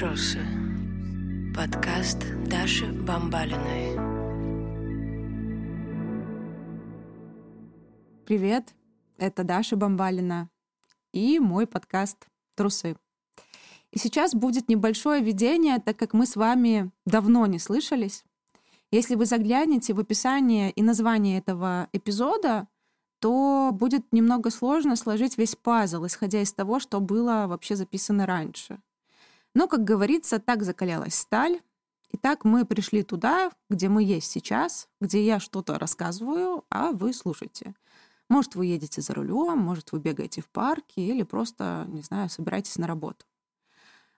Трусы. Подкаст Даши Бамбалиной. Привет, это Даша Бамбалина и мой подкаст «Трусы». И сейчас будет небольшое введение, так как мы с вами давно не слышались. Если вы заглянете в описание и название этого эпизода, то будет немного сложно сложить весь пазл, исходя из того, что было вообще записано раньше. Но, как говорится, так закалялась сталь. И так мы пришли туда, где мы есть сейчас, где я что-то рассказываю, а вы слушаете. Может, вы едете за рулем, может, вы бегаете в парке или просто, не знаю, собираетесь на работу.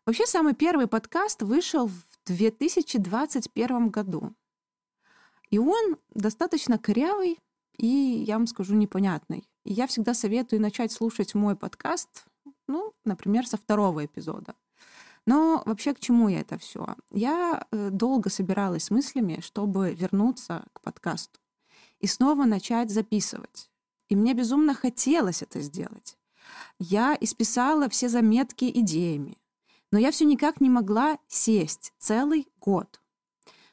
Вообще, самый первый подкаст вышел в 2021 году. И он достаточно корявый и, я вам скажу, непонятный. И я всегда советую начать слушать мой подкаст, ну, например, со второго эпизода. Но вообще к чему я это все? Я э, долго собиралась с мыслями, чтобы вернуться к подкасту и снова начать записывать. И мне безумно хотелось это сделать. Я исписала все заметки идеями, но я все никак не могла сесть целый год.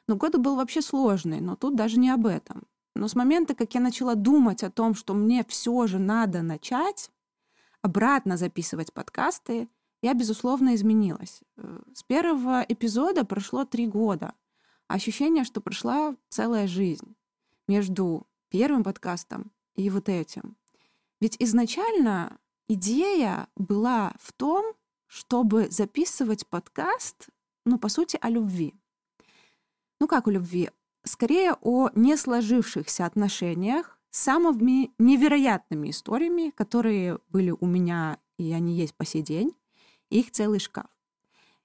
Но год был вообще сложный, но тут даже не об этом. Но с момента, как я начала думать о том, что мне все же надо начать обратно записывать подкасты, я, безусловно, изменилась. Э, с первого эпизода прошло три года. Ощущение, что прошла целая жизнь между первым подкастом и вот этим. Ведь изначально идея была в том, чтобы записывать подкаст, ну, по сути, о любви. Ну, как о любви? Скорее о не сложившихся отношениях с самыми невероятными историями, которые были у меня, и они есть по сей день, их целый шкаф.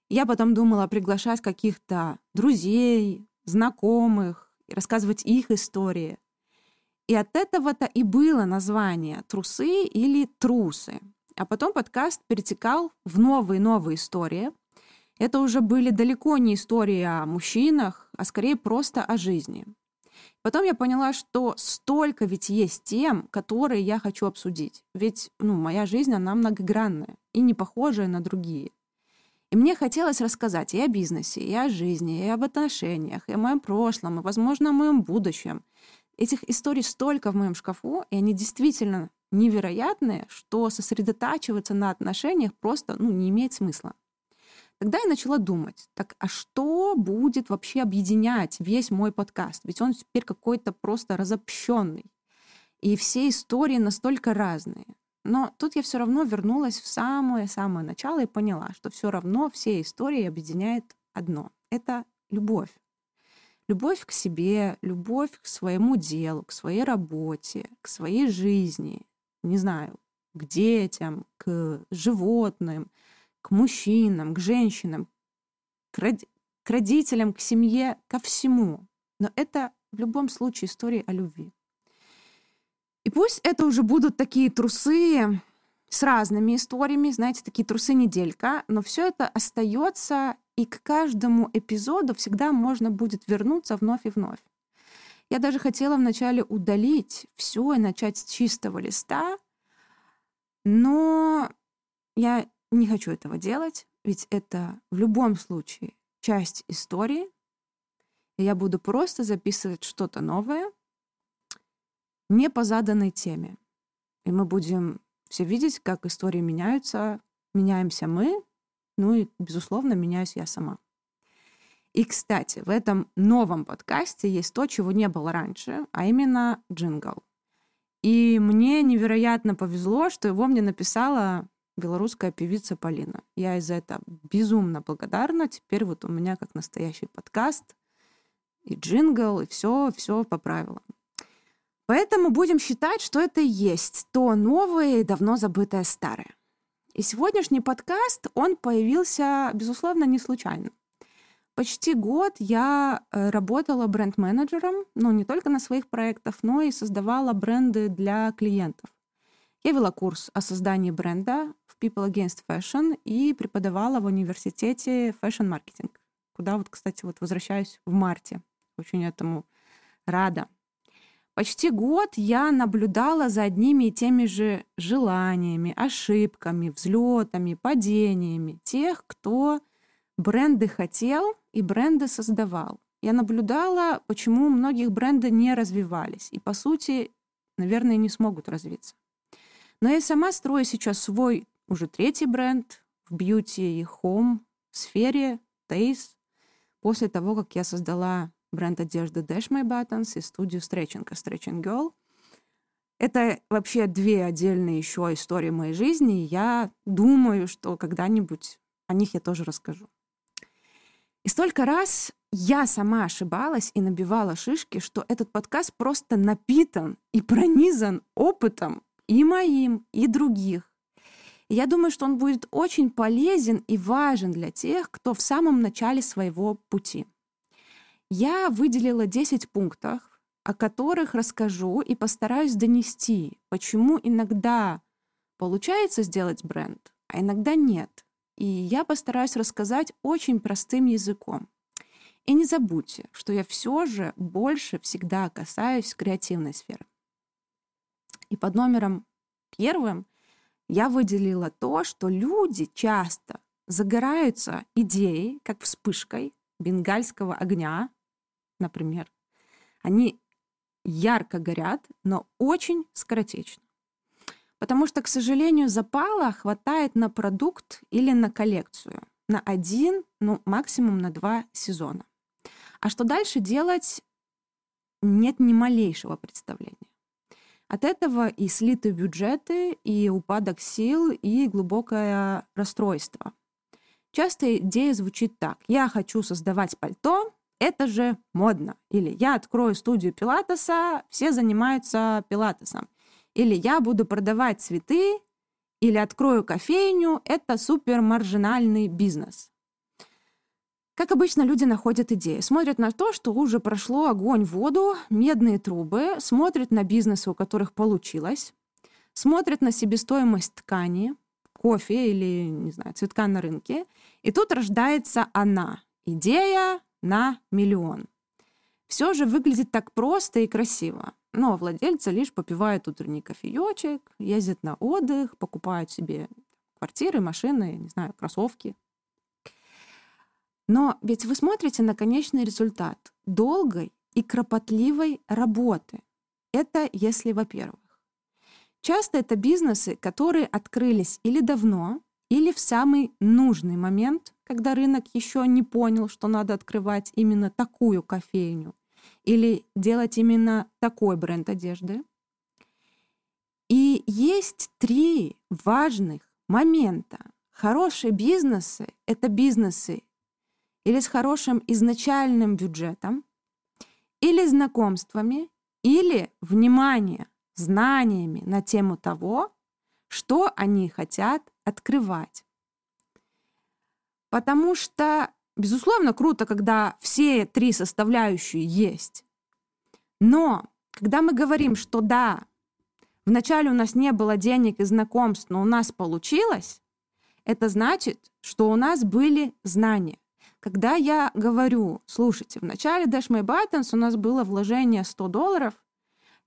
Я потом думала приглашать каких-то друзей, знакомых, рассказывать их истории. И от этого-то и было название «Трусы» или «Трусы». А потом подкаст перетекал в новые-новые истории. Это уже были далеко не истории о мужчинах, а скорее просто о жизни. Потом я поняла, что столько ведь есть тем, которые я хочу обсудить. Ведь ну, моя жизнь, она многогранная и не похожая на другие. И мне хотелось рассказать и о бизнесе, и о жизни, и об отношениях, и о моем прошлом, и, возможно, о моем будущем. Этих историй столько в моем шкафу, и они действительно невероятные, что сосредотачиваться на отношениях просто ну, не имеет смысла. Тогда я начала думать, так а что будет вообще объединять весь мой подкаст? Ведь он теперь какой-то просто разобщенный. И все истории настолько разные. Но тут я все равно вернулась в самое-самое начало и поняла, что все равно все истории объединяет одно. Это любовь. Любовь к себе, любовь к своему делу, к своей работе, к своей жизни, не знаю, к детям, к животным, к мужчинам, к женщинам, к, род... к родителям, к семье, ко всему. Но это в любом случае история о любви. И пусть это уже будут такие трусы с разными историями, знаете, такие трусы-неделька, но все это остается, и к каждому эпизоду всегда можно будет вернуться вновь и вновь. Я даже хотела вначале удалить все и начать с чистого листа, но я не хочу этого делать, ведь это в любом случае часть истории. И я буду просто записывать что-то новое не по заданной теме. И мы будем все видеть, как истории меняются. Меняемся мы, ну и, безусловно, меняюсь я сама. И, кстати, в этом новом подкасте есть то, чего не было раньше, а именно джингл. И мне невероятно повезло, что его мне написала белорусская певица Полина. Я из за этого безумно благодарна. Теперь вот у меня как настоящий подкаст и джингл, и все, все по правилам. Поэтому будем считать, что это и есть то новое и давно забытое старое. И сегодняшний подкаст, он появился, безусловно, не случайно. Почти год я э, работала бренд-менеджером, ну, не только на своих проектах, но и создавала бренды для клиентов. Я вела курс о создании бренда People Against Fashion и преподавала в университете fashion маркетинг, куда вот, кстати, вот возвращаюсь в марте. Очень этому рада. Почти год я наблюдала за одними и теми же желаниями, ошибками, взлетами, падениями тех, кто бренды хотел и бренды создавал. Я наблюдала, почему многих бренды не развивались. И, по сути, наверное, не смогут развиться. Но я сама строю сейчас свой уже третий бренд в бьюти и хом сфере, Тейс, после того, как я создала бренд одежды Dash My Buttons и студию стретчинга Stretching Girl. Это вообще две отдельные еще истории моей жизни. Я думаю, что когда-нибудь о них я тоже расскажу. И столько раз я сама ошибалась и набивала шишки, что этот подкаст просто напитан и пронизан опытом и моим, и других. Я думаю, что он будет очень полезен и важен для тех, кто в самом начале своего пути. Я выделила 10 пунктов, о которых расскажу и постараюсь донести, почему иногда получается сделать бренд, а иногда нет. И я постараюсь рассказать очень простым языком. И не забудьте, что я все же больше всегда касаюсь креативной сферы. И под номером первым я выделила то, что люди часто загораются идеей, как вспышкой бенгальского огня, например. Они ярко горят, но очень скоротечно. Потому что, к сожалению, запала хватает на продукт или на коллекцию. На один, ну, максимум на два сезона. А что дальше делать, нет ни малейшего представления. От этого и слиты бюджеты, и упадок сил, и глубокое расстройство. Часто идея звучит так. Я хочу создавать пальто, это же модно. Или я открою студию пилатеса, все занимаются пилатесом. Или я буду продавать цветы, или открою кофейню, это супер маржинальный бизнес. Как обычно, люди находят идеи, смотрят на то, что уже прошло огонь, воду, медные трубы, смотрят на бизнесы, у которых получилось, смотрят на себестоимость ткани, кофе или, не знаю, цветка на рынке, и тут рождается она, идея на миллион. Все же выглядит так просто и красиво. Но владельцы лишь попивают утренний кофеечек, ездят на отдых, покупают себе квартиры, машины, не знаю, кроссовки. Но ведь вы смотрите на конечный результат долгой и кропотливой работы. Это если, во-первых. Часто это бизнесы, которые открылись или давно, или в самый нужный момент, когда рынок еще не понял, что надо открывать именно такую кофейню или делать именно такой бренд одежды. И есть три важных момента. Хорошие бизнесы — это бизнесы или с хорошим изначальным бюджетом, или знакомствами, или, внимание, знаниями на тему того, что они хотят открывать. Потому что, безусловно, круто, когда все три составляющие есть. Но когда мы говорим, что да, вначале у нас не было денег и знакомств, но у нас получилось, это значит, что у нас были знания. Когда я говорю, слушайте, в начале Dash My Buttons у нас было вложение 100 долларов,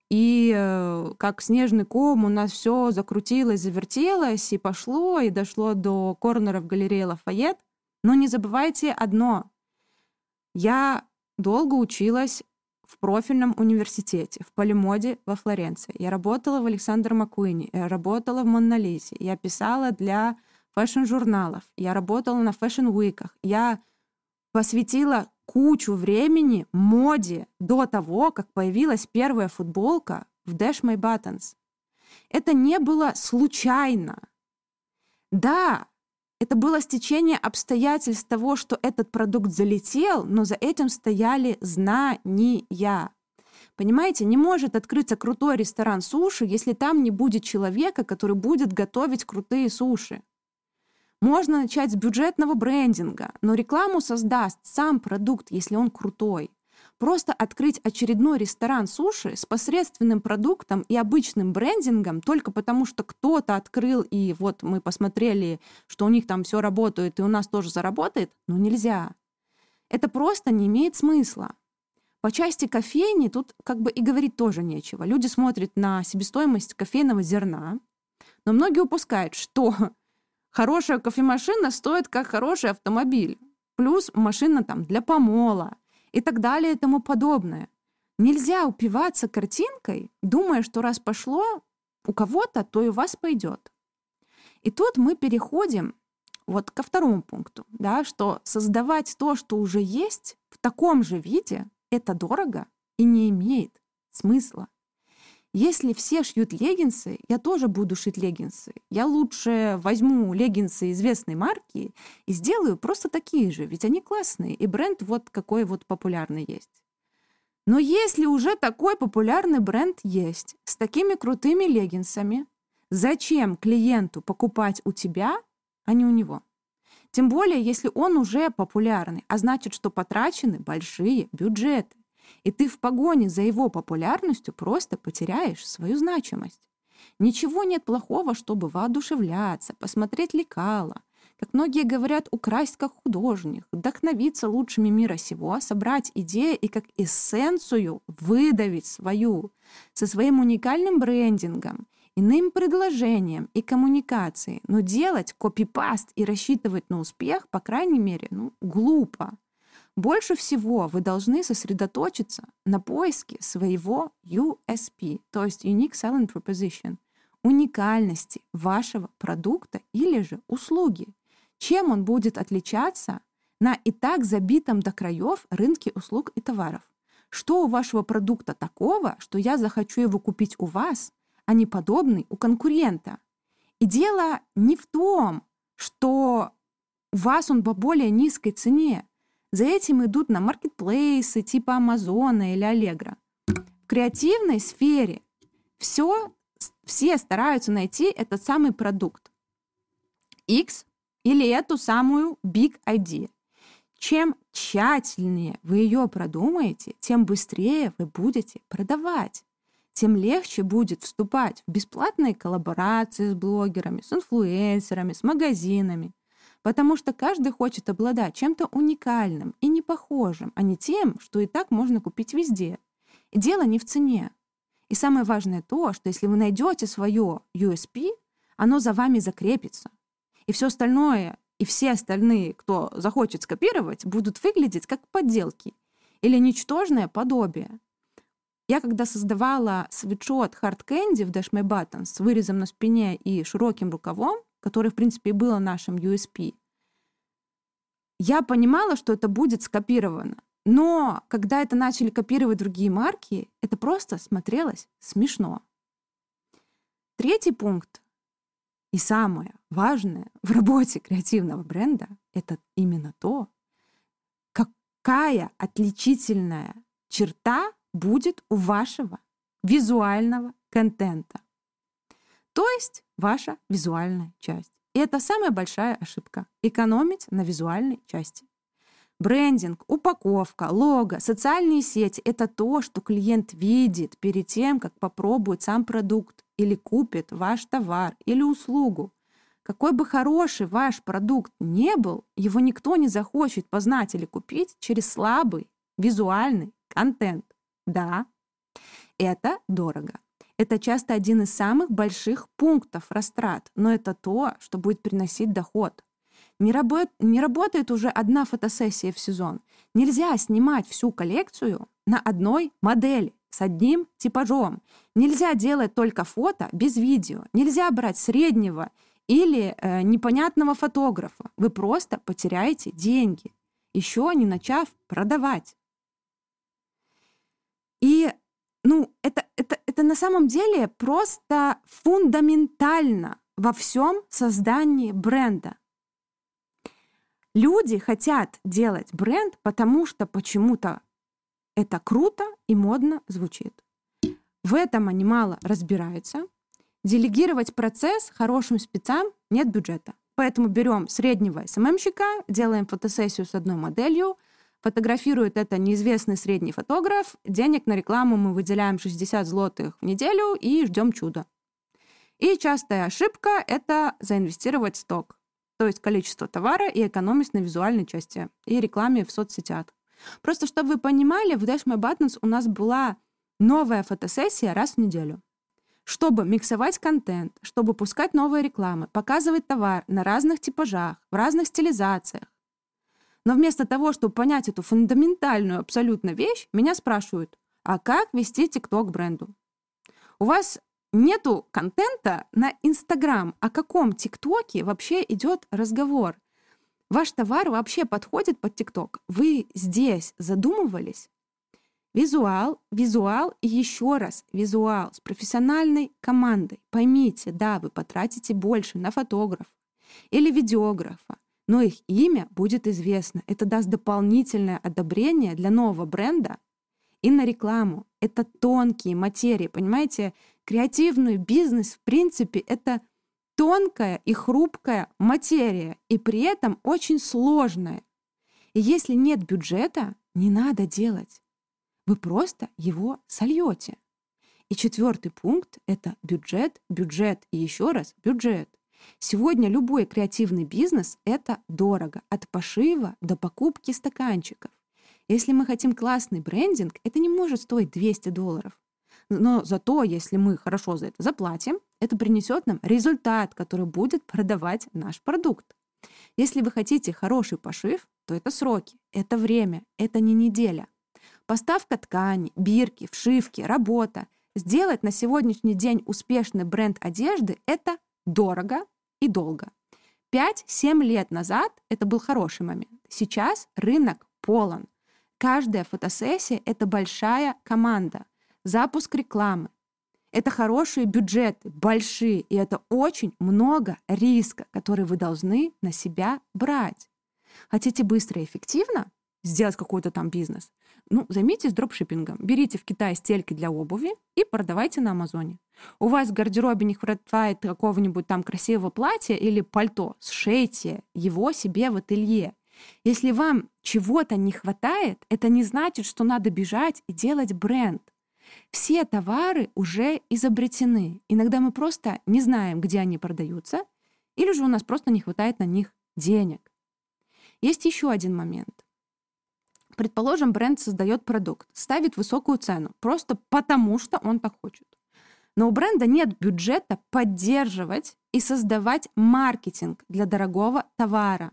и э, как снежный ком у нас все закрутилось, завертелось, и пошло, и дошло до корнера в галерее Лафайет. Но не забывайте одно. Я долго училась в профильном университете, в Polimoda во Флоренции. Я работала в Alexander McQueen е, я работала в Monnalisa, я писала для fashion-журналов, я работала на fashion week ах, я посвятила кучу времени моде до того, как появилась первая футболка в Dash My Buttons. Это не было случайно. Да, это было стечение обстоятельств того, что этот продукт залетел, но за этим стояли знания. Понимаете, не может открыться крутой ресторан суши, если там не будет человека, который будет готовить крутые суши. Можно начать с бюджетного брендинга, но рекламу создаст сам продукт, если он крутой. Просто открыть очередной ресторан суши с посредственным продуктом и обычным брендингом только потому, что кто-то открыл, и вот мы посмотрели, что у них там все работает, и у нас тоже заработает, ну нельзя. Это просто не имеет смысла. По части кофейни тут как бы и говорить тоже нечего. Люди смотрят на себестоимость кофейного зерна, но многие упускают, что Хорошая кофемашина стоит как хороший автомобиль. плюс машина там для помола и так далее и тому подобное. Нельзя упиваться картинкой, думая, что раз пошло у кого-то, то и у вас пойдет. И тут мы переходим вот ко второму пункту, да, что создавать то, что уже есть в таком же виде, это дорого и не имеет смысла. Если все шьют леггинсы, я тоже буду шить леггинсы. Я лучше возьму леггинсы известной марки и сделаю просто такие же, ведь они классные, и бренд вот какой вот популярный есть. Но если уже такой популярный бренд есть, с такими крутыми леггинсами, зачем клиенту покупать у тебя, а не у него? Тем более, если он уже популярный, а значит, что потрачены большие бюджеты. И ты в погоне за его популярностью просто потеряешь свою значимость. Ничего нет плохого, чтобы воодушевляться, посмотреть лекала, как многие говорят, украсть как художник, вдохновиться лучшими мира сего, собрать идеи и как эссенцию выдавить свою со своим уникальным брендингом, иным предложением и коммуникацией. Но делать копипаст и рассчитывать на успех, по крайней мере, ну, глупо. Больше всего вы должны сосредоточиться на поиске своего USP, то есть Unique Selling Proposition, уникальности вашего продукта или же услуги. Чем он будет отличаться на и так забитом до краев рынке услуг и товаров? Что у вашего продукта такого, что я захочу его купить у вас, а не подобный у конкурента? И дело не в том, что у вас он по более низкой цене. За этим идут на маркетплейсы типа Амазона или Аллегра. В креативной сфере все, все стараются найти этот самый продукт. X или эту самую big idea. Чем тщательнее вы ее продумаете, тем быстрее вы будете продавать. Тем легче будет вступать в бесплатные коллаборации с блогерами, с инфлюенсерами, с магазинами. Потому что каждый хочет обладать чем-то уникальным и непохожим, а не тем, что и так можно купить везде. Дело не в цене. И самое важное то, что если вы найдете свое USP, оно за вами закрепится. И все остальное, и все остальные, кто захочет скопировать, будут выглядеть как подделки или ничтожное подобие. Я когда создавала свитшот Hard Candy в Dash My Buttons с вырезом на спине и широким рукавом, который, в принципе, и было нашим USP, я понимала, что это будет скопировано. Но когда это начали копировать другие марки, это просто смотрелось смешно. Третий пункт и самое важное в работе креативного бренда — это именно то, какая отличительная черта будет у вашего визуального контента. То есть ваша визуальная часть. И это самая большая ошибка — экономить на визуальной части. Брендинг, упаковка, лого, социальные сети — это то, что клиент видит перед тем, как попробует сам продукт или купит ваш товар или услугу. Какой бы хороший ваш продукт не был, его никто не захочет познать или купить через слабый визуальный контент. Да, это дорого. Это часто один из самых больших пунктов растрат, но это то, что будет приносить доход. Не, работ, не работает уже одна фотосессия в сезон. Нельзя снимать всю коллекцию на одной модели с одним типажом. Нельзя делать только фото без видео. Нельзя брать среднего или э, непонятного фотографа. Вы просто потеряете деньги, еще не начав продавать. И ну, это, это, это на самом деле просто фундаментально во всем создании бренда. Люди хотят делать бренд, потому что почему-то это круто и модно звучит. В этом они мало разбираются. Делегировать процесс хорошим спецам нет бюджета. Поэтому берем среднего СММщика, делаем фотосессию с одной моделью, фотографирует это неизвестный средний фотограф, денег на рекламу мы выделяем 60 злотых в неделю и ждем чуда. И частая ошибка — это заинвестировать сток, то есть количество товара и экономить на визуальной части и рекламе в соцсетях. Просто чтобы вы понимали, в Dash My Buttons у нас была новая фотосессия раз в неделю. Чтобы миксовать контент, чтобы пускать новые рекламы, показывать товар на разных типажах, в разных стилизациях. Но вместо того, чтобы понять эту фундаментальную абсолютно вещь, меня спрашивают, а как вести ТикТок бренду? У вас нету контента на Инстаграм. О каком ТикТоке вообще идет разговор? Ваш товар вообще подходит под ТикТок? Вы здесь задумывались? Визуал, визуал и еще раз визуал с профессиональной командой. Поймите, да, вы потратите больше на фотографа или видеографа, но их имя будет известно. Это даст дополнительное одобрение для нового бренда и на рекламу. Это тонкие материи, понимаете? Креативный бизнес, в принципе, это тонкая и хрупкая материя, и при этом очень сложная. И если нет бюджета, не надо делать. Вы просто его сольете. И четвертый пункт — это бюджет, бюджет и еще раз бюджет. Сегодня любой креативный бизнес — это дорого, от пошива до покупки стаканчиков. Если мы хотим классный брендинг, это не может стоить 200 долларов. Но зато, если мы хорошо за это заплатим, это принесет нам результат, который будет продавать наш продукт. Если вы хотите хороший пошив, то это сроки, это время, это не неделя. Поставка ткани, бирки, вшивки, работа. Сделать на сегодняшний день успешный бренд одежды — это дорого и долго. 5-7 лет назад это был хороший момент. Сейчас рынок полон. Каждая фотосессия — это большая команда. Запуск рекламы. Это хорошие бюджеты, большие, и это очень много риска, который вы должны на себя брать. Хотите быстро и эффективно сделать какой-то там бизнес? Ну, займитесь дропшиппингом. Берите в Китае стельки для обуви и продавайте на Амазоне. У вас в гардеробе не хватает какого-нибудь там красивого платья или пальто. Сшейте его себе в ателье. Если вам чего-то не хватает, это не значит, что надо бежать и делать бренд. Все товары уже изобретены. Иногда мы просто не знаем, где они продаются, или же у нас просто не хватает на них денег. Есть еще один момент. Предположим, бренд создает продукт, ставит высокую цену, просто потому что он так хочет. Но у бренда нет бюджета поддерживать и создавать маркетинг для дорогого товара.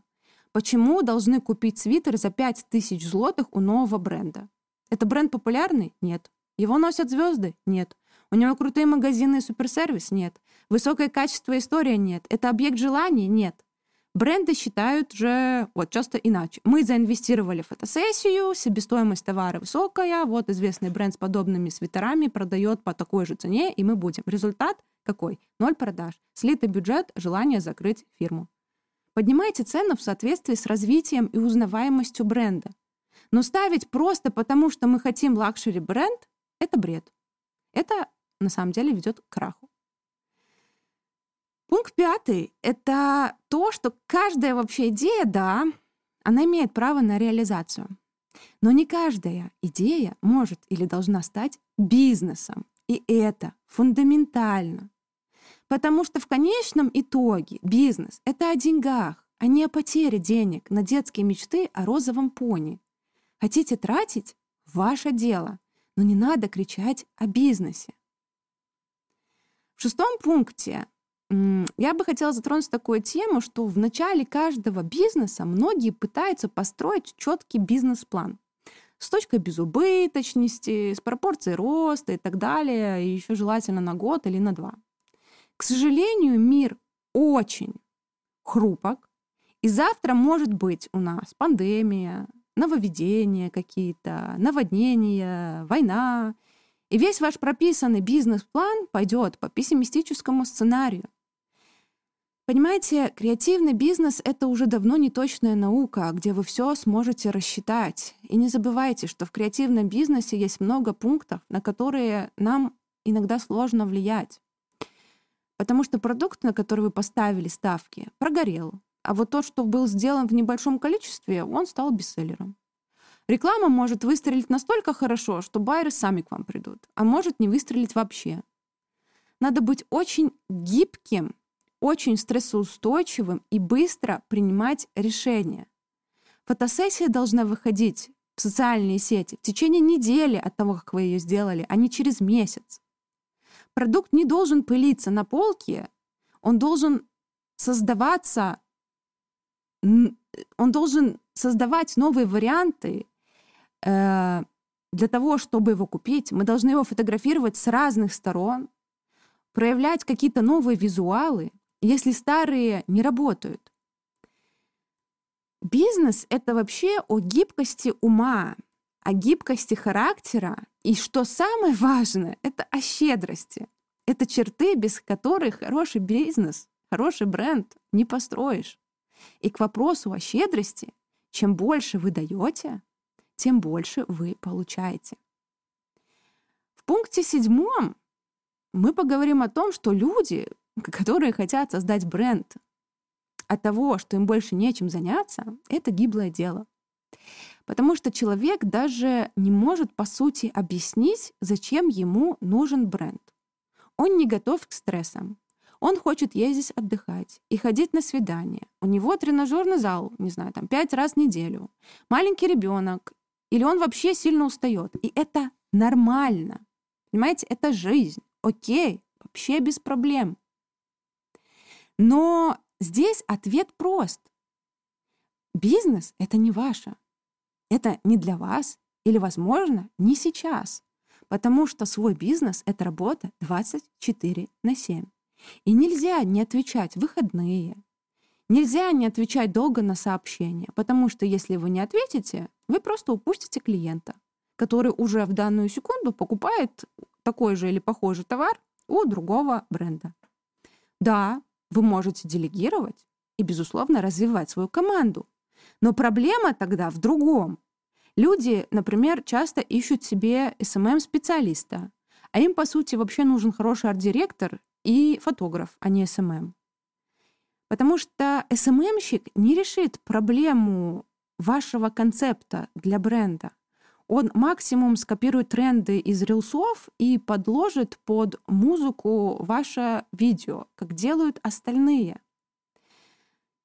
Почему должны купить свитер за 5000 злотых у нового бренда? Это бренд популярный? Нет. Его носят звезды? Нет. У него крутые магазины и суперсервис? Нет. Высокое качество история? Нет. Это объект желаний? Нет. Бренды считают же вот часто иначе. Мы заинвестировали в фотосессию, себестоимость товара высокая, вот известный бренд с подобными свитерами продает по такой же цене, и мы будем. Результат какой? Ноль продаж. Слитый бюджет, желание закрыть фирму. Поднимайте цену в соответствии с развитием и узнаваемостью бренда. Но ставить просто потому, что мы хотим luxury бренд, это бред. Это на самом деле ведет к краху. Пункт пятый — это то, что каждая вообще идея, да, она имеет право на реализацию. Но не каждая идея может или должна стать бизнесом. И это фундаментально. Потому что в конечном итоге бизнес — это о деньгах, а не о потере денег на детские мечты о розовом пони. Хотите тратить — ваше дело, но не надо кричать о бизнесе. В шестом пункте я бы хотела затронуть такую тему, что в начале каждого бизнеса многие пытаются построить четкий бизнес-план с точкой безубыточности, с пропорцией роста и так далее, и еще желательно на год или на два. К сожалению, мир очень хрупок, и завтра может быть у нас пандемия, нововведения какие-то, наводнения, война, и весь ваш прописанный бизнес-план пойдет по пессимистическому сценарию. Понимаете, креативный бизнес — это уже давно не точная наука, где вы все сможете рассчитать. И не забывайте, что в креативном бизнесе есть много пунктов, на которые нам иногда сложно влиять. Потому что продукт, на который вы поставили ставки, прогорел. А вот тот, что был сделан в небольшом количестве, он стал бестселлером. Реклама может выстрелить настолько хорошо, что байеры сами к вам придут, а может не выстрелить вообще. Надо быть очень гибким очень стрессоустойчивым и быстро принимать решения. Фотосессия должна выходить в социальные сети в течение недели от того, как вы ее сделали, а не через месяц. Продукт не должен пылиться на полке, он должен создаваться, он должен создавать новые варианты э, для того, чтобы его купить, мы должны его фотографировать с разных сторон, проявлять какие-то новые визуалы, если старые не работают. Бизнес — это вообще о гибкости ума, о гибкости характера и, что самое важное, это о щедрости. Это черты, без которых хороший бизнес, хороший бренд не построишь. И к вопросу о щедрости, чем больше вы даете, тем больше вы получаете. В пункте седьмом мы поговорим о том, что люди, которые хотят создать бренд, от того, что им больше нечем заняться, это гиблое дело. Потому что человек даже не может, по сути, объяснить, зачем ему нужен бренд. Он не готов к стрессам. Он хочет ездить отдыхать и ходить на свидания. У него тренажерный зал, не знаю, там пять раз в неделю. Маленький ребенок. Или он вообще сильно устает. И это нормально. Понимаете, это жизнь. Окей, вообще без проблем. Но здесь ответ прост. Бизнес — это не ваше. Это не для вас или, возможно, не сейчас. Потому что свой бизнес — это работа 24 на 7. И нельзя не отвечать выходные. Нельзя не отвечать долго на сообщения, потому что если вы не ответите, вы просто упустите клиента, который уже в данную секунду покупает такой же или похожий товар у другого бренда. Да, вы можете делегировать и, безусловно, развивать свою команду. Но проблема тогда в другом. Люди, например, часто ищут себе SMM-специалиста, а им, по сути, вообще нужен хороший арт-директор и фотограф, а не SMM. Потому что SMM-щик не решит проблему вашего концепта для бренда. Он максимум скопирует тренды из рилсов и подложит под музыку ваше видео, как делают остальные.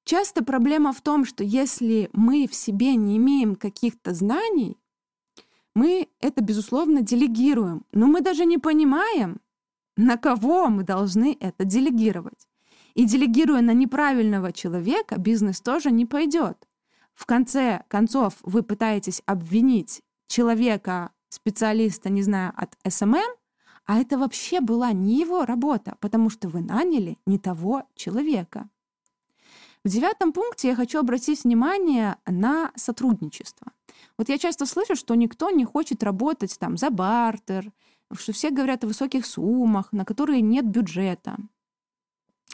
Часто проблема в том, что если мы в себе не имеем каких-то знаний, мы это, безусловно, делегируем, но мы даже не понимаем, на кого мы должны это делегировать. И делегируя на неправильного человека, бизнес тоже не пойдет. В конце концов, вы пытаетесь обвинить человека, специалиста, не знаю, от SMM, а это вообще была не его работа, потому что вы наняли не того человека. В девятом пункте я хочу обратить внимание на сотрудничество. Вот я часто слышу, что никто не хочет работать там за бартер, что все говорят о высоких суммах, на которые нет бюджета.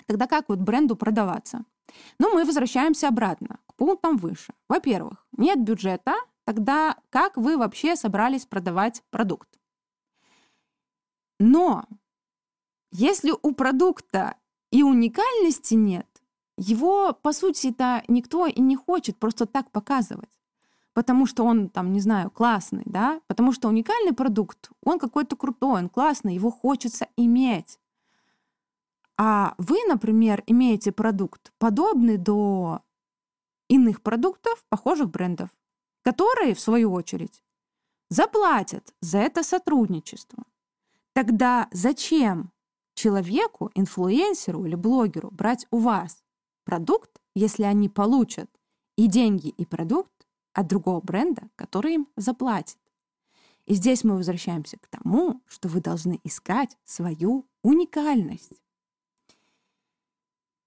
Тогда как вот бренду продаваться? Ну, мы возвращаемся обратно, к пунктам выше. Во-первых, нет бюджета, Тогда как вы вообще собрались продавать продукт? Но если у продукта и уникальности нет, его, по сути-то, никто и не хочет просто так показывать. Потому что он, там, не знаю, классный, да? Потому что уникальный продукт, он какой-то крутой, он классный, его хочется иметь. А вы, например, имеете продукт, подобный до иных продуктов, похожих брендов которые, в свою очередь, заплатят за это сотрудничество. Тогда зачем человеку, инфлюенсеру или блогеру брать у вас продукт, если они получат и деньги, и продукт от другого бренда, который им заплатит? И здесь мы возвращаемся к тому, что вы должны искать свою уникальность.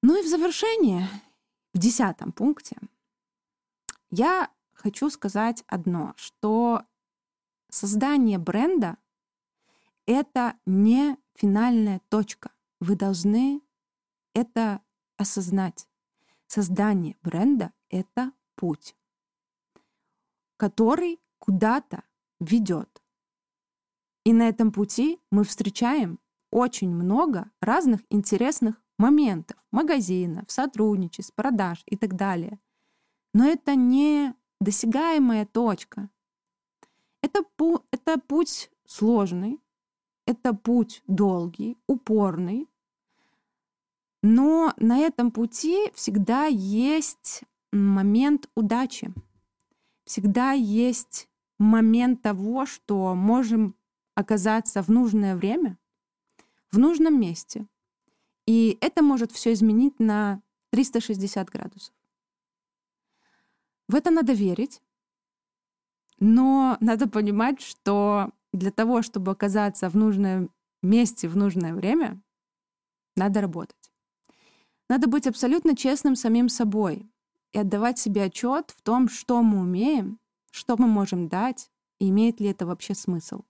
Ну и в завершение, в десятом пункте, я хочу сказать одно, что создание бренда — это не финальная точка. Вы должны это осознать. Создание бренда — это путь, который куда-то ведет. И на этом пути мы встречаем очень много разных интересных моментов, магазинов, сотрудничеств, продаж и так далее. Но это не досягаемая точка. Это, пу это путь сложный, это путь долгий, упорный, но на этом пути всегда есть момент удачи, всегда есть момент того, что можем оказаться в нужное время, в нужном месте. И это может все изменить на 360 градусов. В это надо верить, но надо понимать, что для того, чтобы оказаться в нужном месте в нужное время, надо работать. Надо быть абсолютно честным самим собой и отдавать себе отчет в том, что мы умеем, что мы можем дать, и имеет ли это вообще смысл.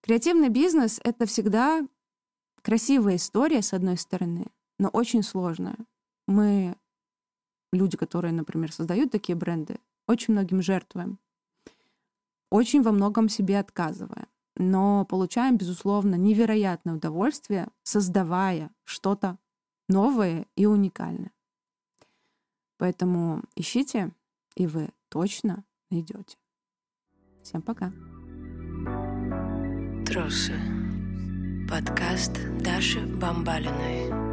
Креативный бизнес — это всегда красивая история, с одной стороны, но очень сложная. Мы, люди, которые, например, создают такие бренды, очень многим жертвуем, очень во многом себе отказывая, но получаем, безусловно, невероятное удовольствие, создавая что-то новое и уникальное. Поэтому ищите, и вы точно найдете. Всем пока. Трусы. Подкаст Даши Бамбалиной.